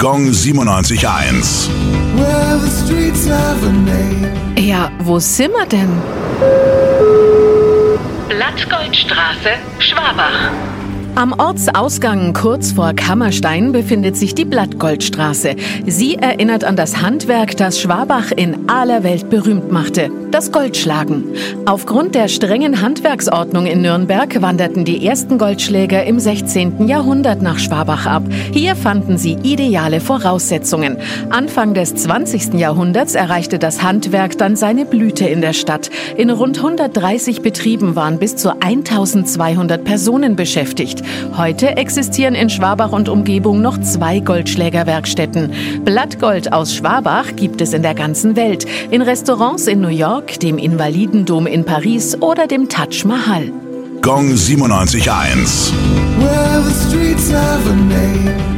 Gong 97.1. Well, the streets have a name. Ja, wo sind wir denn? Blattgoldstraße, Schwabach. Am Ortsausgang kurz vor Kammerstein befindet sich die Blattgoldstraße. Sie erinnert an das Handwerk, das Schwabach in aller Welt berühmt machte. Das Goldschlagen. Aufgrund der strengen Handwerksordnung in Nürnberg wanderten die ersten Goldschläger im 16. Jahrhundert nach Schwabach ab. Hier fanden sie ideale Voraussetzungen. Anfang des 20. Jahrhunderts erreichte das Handwerk dann seine Blüte in der Stadt. In rund 130 Betrieben waren bis zu 1200 Personen beschäftigt. Heute existieren in Schwabach und Umgebung noch zwei Goldschlägerwerkstätten. Blattgold aus Schwabach gibt es in der ganzen Welt. In Restaurants in New York, dem Invalidendom in Paris oder dem Taj Mahal. Gong 97.1. Well,